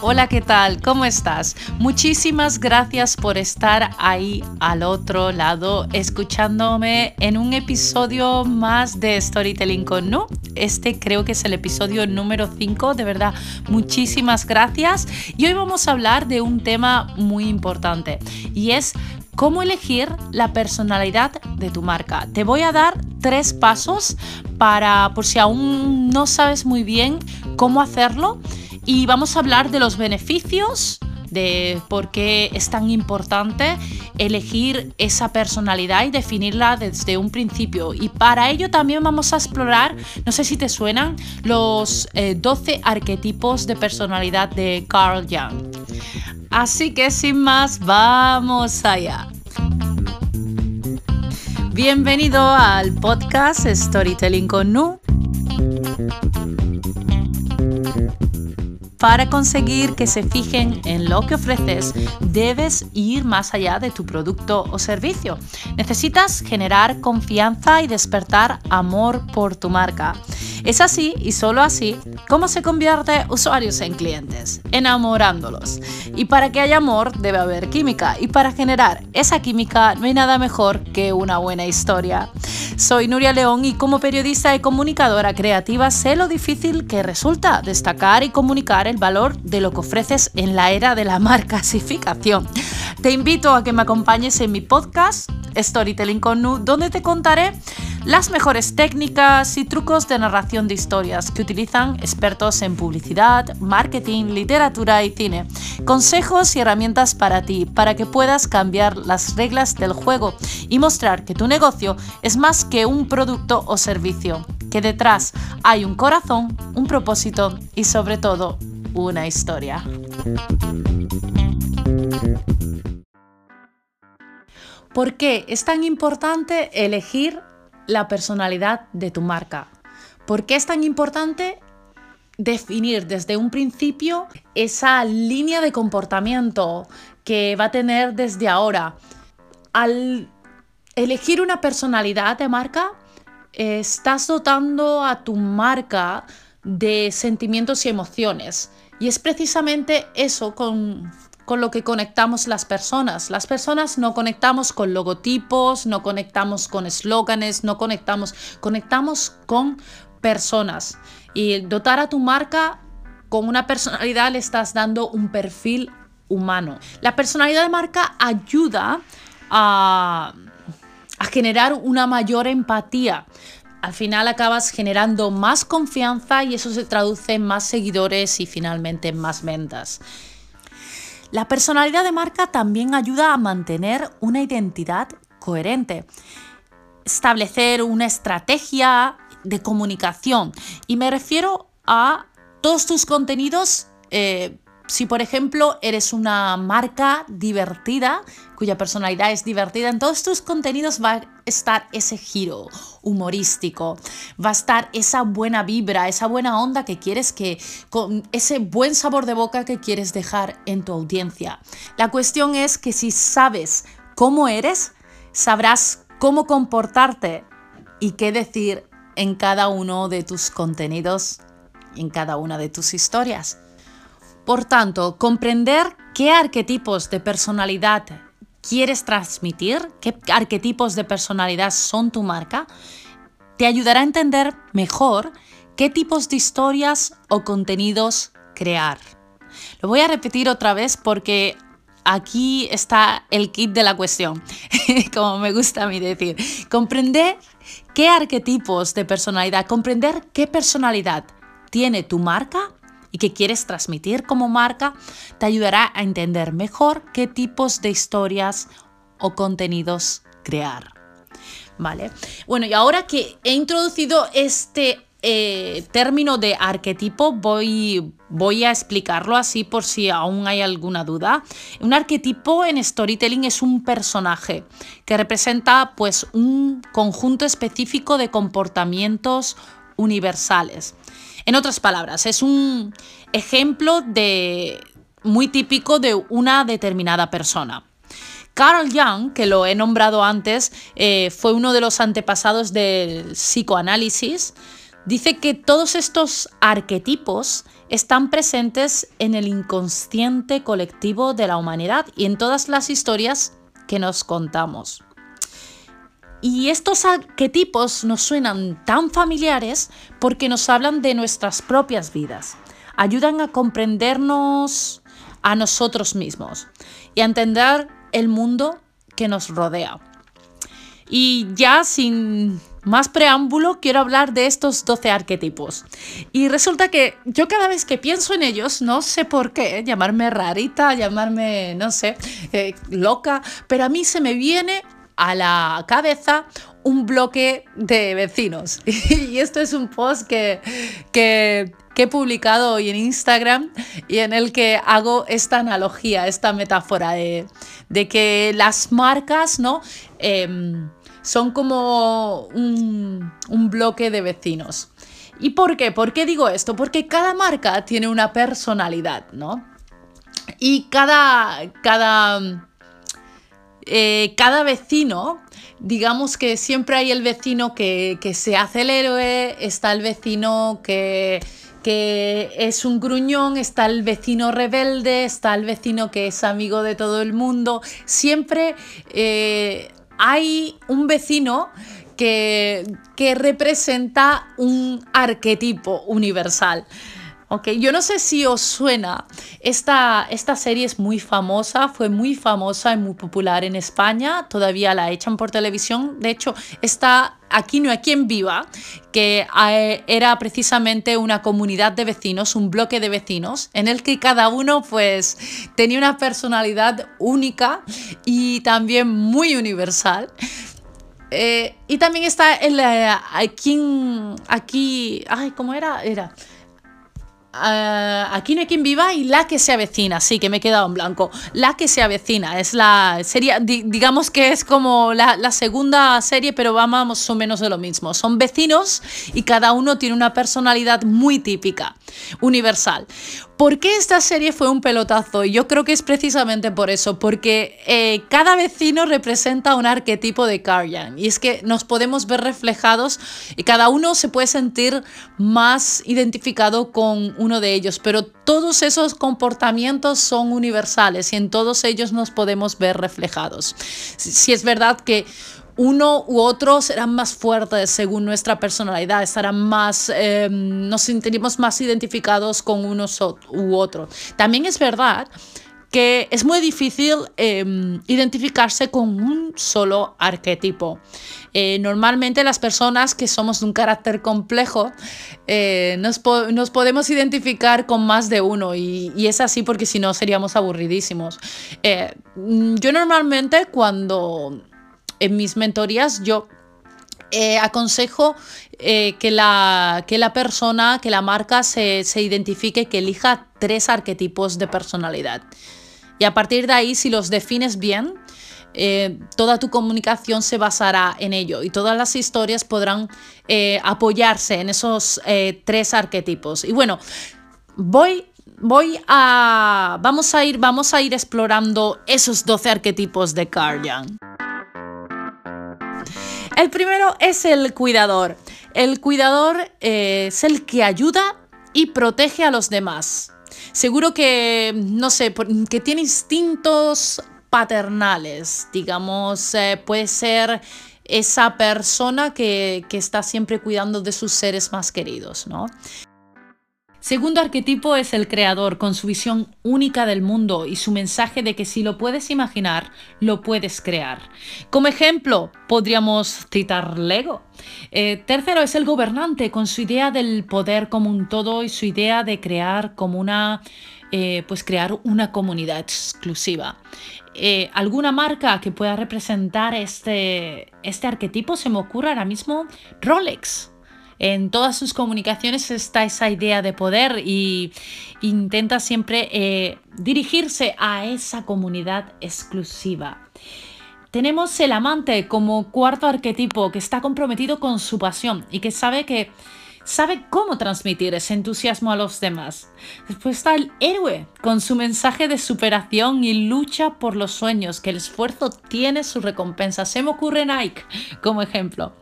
Hola, ¿qué tal? ¿Cómo estás? Muchísimas gracias por estar ahí al otro lado escuchándome en un episodio más de Storytelling con Nu. Este creo que es el episodio número 5, de verdad, muchísimas gracias. Y hoy vamos a hablar de un tema muy importante y es cómo elegir la personalidad de tu marca. Te voy a dar tres pasos para, por si aún no sabes muy bien cómo hacerlo, y vamos a hablar de los beneficios de por qué es tan importante elegir esa personalidad y definirla desde un principio. Y para ello también vamos a explorar, no sé si te suenan, los 12 eh, arquetipos de personalidad de Carl Jung. Así que sin más, vamos allá. Bienvenido al podcast Storytelling con Nu Para conseguir que se fijen en lo que ofreces, debes ir más allá de tu producto o servicio. Necesitas generar confianza y despertar amor por tu marca. Es así y solo así como se convierte usuarios en clientes, enamorándolos. Y para que haya amor debe haber química y para generar esa química no hay nada mejor que una buena historia. Soy Nuria León y como periodista y comunicadora creativa sé lo difícil que resulta destacar y comunicar el valor de lo que ofreces en la era de la marcasificación. Te invito a que me acompañes en mi podcast Storytelling con Nu, donde te contaré las mejores técnicas y trucos de narración de historias que utilizan expertos en publicidad, marketing, literatura y cine. Consejos y herramientas para ti, para que puedas cambiar las reglas del juego y mostrar que tu negocio es más que un producto o servicio, que detrás hay un corazón, un propósito y sobre todo una historia. ¿Por qué es tan importante elegir la personalidad de tu marca. ¿Por qué es tan importante definir desde un principio esa línea de comportamiento que va a tener desde ahora? Al elegir una personalidad de marca, estás dotando a tu marca de sentimientos y emociones. Y es precisamente eso con con lo que conectamos las personas. Las personas no conectamos con logotipos, no conectamos con eslóganes, no conectamos, conectamos con personas. Y dotar a tu marca con una personalidad le estás dando un perfil humano. La personalidad de marca ayuda a, a generar una mayor empatía al final acabas generando más confianza y eso se traduce en más seguidores y finalmente en más ventas. La personalidad de marca también ayuda a mantener una identidad coherente, establecer una estrategia de comunicación. Y me refiero a todos tus contenidos eh, si por ejemplo eres una marca divertida, cuya personalidad es divertida, en todos tus contenidos va a estar ese giro humorístico, va a estar esa buena vibra, esa buena onda que quieres que, con ese buen sabor de boca que quieres dejar en tu audiencia. La cuestión es que si sabes cómo eres, sabrás cómo comportarte y qué decir en cada uno de tus contenidos, en cada una de tus historias. Por tanto, comprender qué arquetipos de personalidad quieres transmitir, qué arquetipos de personalidad son tu marca, te ayudará a entender mejor qué tipos de historias o contenidos crear. Lo voy a repetir otra vez porque aquí está el kit de la cuestión, como me gusta a mí decir. Comprender qué arquetipos de personalidad, comprender qué personalidad tiene tu marca quieres transmitir como marca, te ayudará a entender mejor qué tipos de historias o contenidos crear. ¿Vale? Bueno, y ahora que he introducido este eh, término de arquetipo, voy, voy a explicarlo así por si aún hay alguna duda. Un arquetipo en storytelling es un personaje que representa pues un conjunto específico de comportamientos universales. En otras palabras, es un ejemplo de, muy típico de una determinada persona. Carl Jung, que lo he nombrado antes, eh, fue uno de los antepasados del psicoanálisis, dice que todos estos arquetipos están presentes en el inconsciente colectivo de la humanidad y en todas las historias que nos contamos. Y estos arquetipos nos suenan tan familiares porque nos hablan de nuestras propias vidas, ayudan a comprendernos a nosotros mismos y a entender el mundo que nos rodea. Y ya sin más preámbulo, quiero hablar de estos 12 arquetipos. Y resulta que yo cada vez que pienso en ellos, no sé por qué, llamarme rarita, llamarme, no sé, eh, loca, pero a mí se me viene a la cabeza un bloque de vecinos. Y esto es un post que, que, he publicado hoy en Instagram y en el que hago esta analogía, esta metáfora de, que las marcas, ¿no? Em, son como un, un bloque de vecinos. ¿Y por qué? ¿Por qué digo esto? Porque cada marca tiene una personalidad, ¿no? Y cada, cada, eh, cada vecino, digamos que siempre hay el vecino que, que, se hace el héroe, está el vecino que, que es un gruñón, está el vecino rebelde, está el vecino que es amigo de todo el mundo. Siempre eh, hay un vecino que, representa un arquetipo universal. Okay, yo no sé si os suena, esta, esta serie es muy famosa, fue muy famosa y muy popular en España, todavía la echan por televisión, de hecho está Aquí no hay quien viva, que eh, era precisamente una comunidad de vecinos, un bloque de vecinos, en el que cada uno pues tenía una personalidad única y también muy universal. Eh, y también está el, aquí, aquí, ay, ¿cómo era? Era aquí no hay quien viva y la que se avecina, sí, que me he quedado en blanco. La que se avecina es la serie, digamos que es como la, segunda serie, pero va más o menos de lo mismo. Son vecinos y cada uno tiene una personalidad muy típica, universal. ¿Por qué esta serie fue un pelotazo? Yo creo que es precisamente por eso, porque eh, cada vecino representa un arquetipo de Karjan. Y es que nos podemos ver reflejados y cada uno se puede sentir más identificado con uno de ellos, pero todos esos comportamientos son universales y en todos ellos nos podemos ver reflejados. Si es verdad que uno u otro serán más fuertes según nuestra personalidad, estarán más, em, nos sentiremos más identificados con unos u otros. También es verdad que es muy difícil em, identificarse con un solo arquetipo. Eh, normalmente las personas que somos de un carácter complejo eh, nos, podemos identificar con más de uno y, es así porque si no seríamos aburridísimos. Eh, yo normalmente cuando en mis mentorías yo eh, aconsejo eh, que, la, que la persona, que la marca se, identifique, que elija tres arquetipos de personalidad. Y a partir de ahí, si los defines bien, eh, toda tu comunicación se basará en ello y todas las historias podrán apoyarse en esos tres arquetipos. Y bueno, voy voy a vamos a ir vamos a ir explorando esos 12 arquetipos de Carl Jung. El primero es el cuidador. El cuidador eh, es el que ayuda y protege a los demás. Seguro que, no sé, que tiene instintos paternales, digamos, eh, puede ser esa persona que, que, está siempre cuidando de sus seres más queridos, ¿no? Segundo arquetipo es el creador, con su visión única del mundo y su mensaje de que si lo puedes imaginar, lo puedes crear. Como ejemplo, podríamos citar Lego. Eh, tercero es el gobernante, con su idea del poder como un todo y su idea de crear como una, eh, pues crear una comunidad exclusiva. Eh, alguna marca que pueda representar este, este arquetipo se me ocurre ahora mismo Rolex. En todas sus comunicaciones está esa idea de poder y intenta siempre eh, dirigirse a esa comunidad exclusiva. Tenemos el amante como cuarto arquetipo que está comprometido con su pasión y que sabe que sabe cómo transmitir ese entusiasmo a los demás. Después está el héroe, con su mensaje de superación y lucha por los sueños, que el esfuerzo tiene su recompensa. Se me ocurre Nike como ejemplo.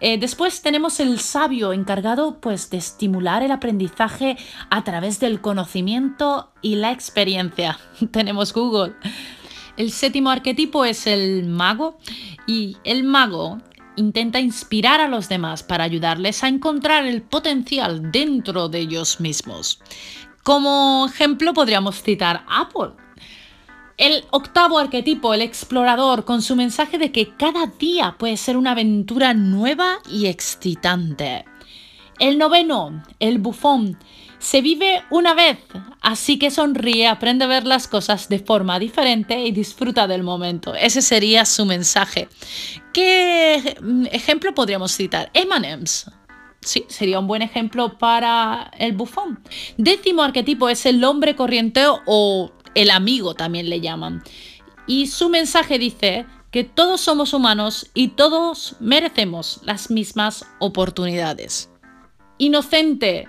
Eh, después tenemos el sabio, encargado pues de estimular el aprendizaje a través del conocimiento y la experiencia. tenemos Google. El séptimo arquetipo es el mago y el mago intenta inspirar a los demás para ayudarles a encontrar el potencial dentro de ellos mismos. Como ejemplo podríamos citar Apple. El octavo arquetipo, el explorador, con su mensaje de que cada día puede ser una aventura nueva y excitante. El noveno, el bufón, se vive una vez, así que sonríe, aprende a ver las cosas de forma diferente y disfruta del momento. Ese sería su mensaje. ¿Qué ejemplo podríamos citar? Emanems. Sí, sería un buen ejemplo para el bufón. Décimo arquetipo es el hombre corriente o el amigo también le llaman. Y su mensaje dice que todos somos humanos y todos merecemos las mismas oportunidades. Inocente,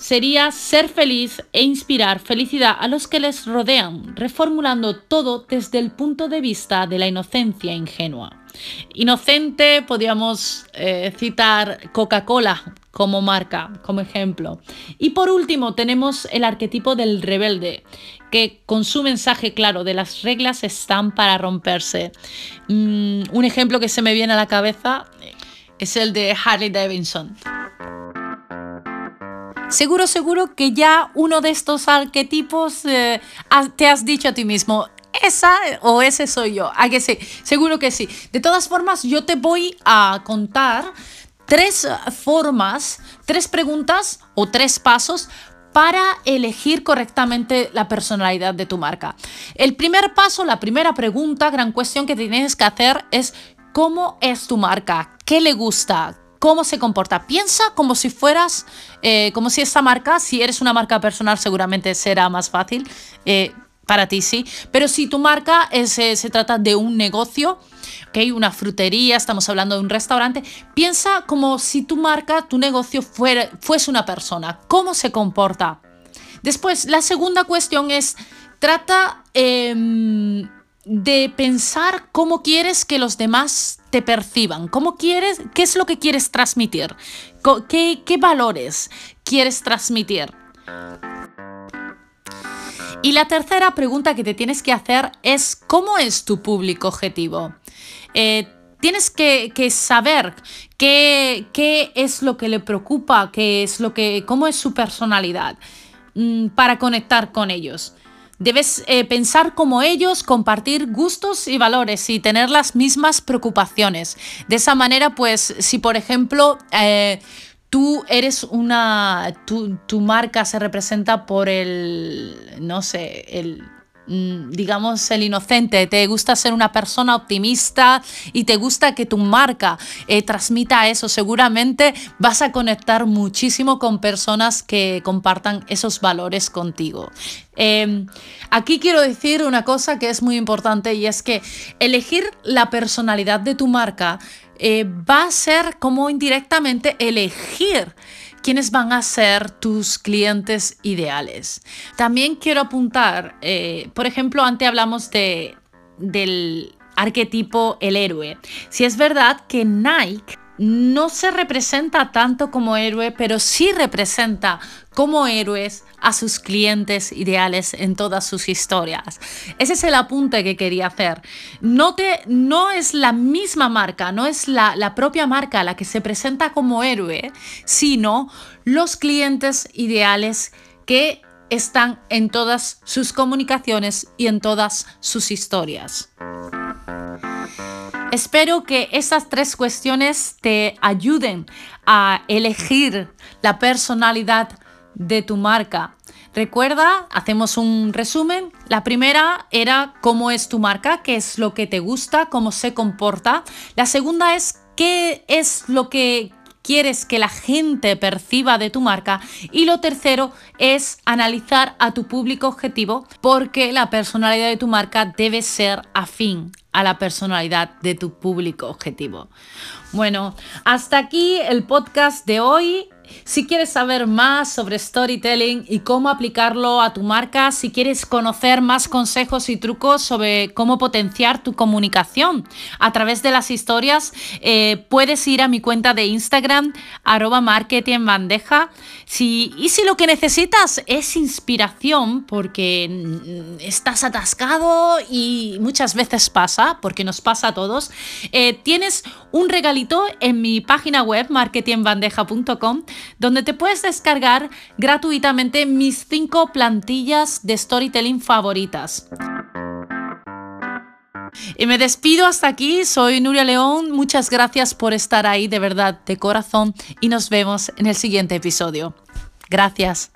sería ser feliz e inspirar felicidad a los que les rodean, reformulando todo desde el punto de vista de la inocencia ingenua. Inocente, podríamos eh, citar Coca-Cola como marca, como ejemplo. Y por último, tenemos el arquetipo del rebelde, que con su mensaje claro de las reglas están para romperse. Mm, un ejemplo que se me viene a la cabeza es el de Harley Davidson. Seguro, seguro que ya uno de estos arquetipos eh, te has dicho a ti mismo, esa o ese soy yo. ¿A que sí? Seguro que sí. De todas formas, yo te voy a contar tres formas, tres preguntas o tres pasos para elegir correctamente la personalidad de tu marca. El primer paso, la primera pregunta, gran cuestión que tienes que hacer es ¿cómo es tu marca? ¿Qué le gusta? Cómo se comporta. Piensa como si fueras, eh, como si esta marca, si eres una marca personal, seguramente será más fácil. Eh, para ti sí, pero si tu marca es, eh, se trata de un negocio, ¿okay? una frutería, estamos hablando de un restaurante, piensa como si tu marca, tu negocio fuera, fuese una persona, cómo se comporta. Después, la segunda cuestión es, trata em, de pensar cómo quieres que los demás te perciban, cómo quieres, qué es lo que quieres transmitir, qué, valores quieres transmitir. Y la tercera pregunta que te tienes que hacer es ¿cómo es tu público objetivo? Eh, tienes que, saber qué, qué, es lo que le preocupa, qué es lo que, cómo es su personalidad mm, para conectar con ellos. Debes eh, pensar como ellos, compartir gustos y valores y tener las mismas preocupaciones. De esa manera, pues, si por ejemplo eh, tú eres una, tu, tu marca se representa por el, no sé, el digamos, el inocente, te gusta ser una persona optimista y te gusta que tu marca eh, transmita eso, seguramente vas a conectar muchísimo con personas que compartan esos valores contigo. Em, aquí quiero decir una cosa que es muy importante y es que elegir la personalidad de tu marca eh, va a ser como indirectamente elegir quiénes van a ser tus clientes ideales. También quiero apuntar, eh, por ejemplo, antes hablamos de, del arquetipo el héroe. Si es verdad que Nike no se representa tanto como héroe, pero sí representa como héroes a sus clientes ideales en todas sus historias. Ese es el apunte que quería hacer. No, te, no es la misma marca, no es la, la propia marca la que se presenta como héroe, sino los clientes ideales que están en todas sus comunicaciones y en todas sus historias. Espero que estas tres cuestiones te ayuden a elegir la personalidad de tu marca. Recuerda, hacemos un resumen. La primera era cómo es tu marca, qué es lo que te gusta, cómo se comporta. La segunda es qué es lo que quieres que la gente perciba de tu marca. Y lo tercero es analizar a tu público objetivo porque la personalidad de tu marca debe ser afín a la personalidad de tu público objetivo. Bueno, hasta aquí el podcast de hoy. Si quieres saber más sobre storytelling y cómo aplicarlo a tu marca, si quieres conocer más consejos y trucos sobre cómo potenciar tu comunicación a través de las historias, eh, puedes ir a mi cuenta de Instagram, arroba marketing bandeja. Y si lo que necesitas es inspiración, porque estás atascado y muchas veces pasa, porque nos pasa a todos, eh, tienes un regalito en mi página web marketingbandeja.com donde te puedes descargar gratuitamente mis cinco plantillas de storytelling favoritas. Y me despido hasta aquí, soy Nuria León, muchas gracias por estar ahí de verdad, de corazón, y nos vemos en el siguiente episodio. Gracias.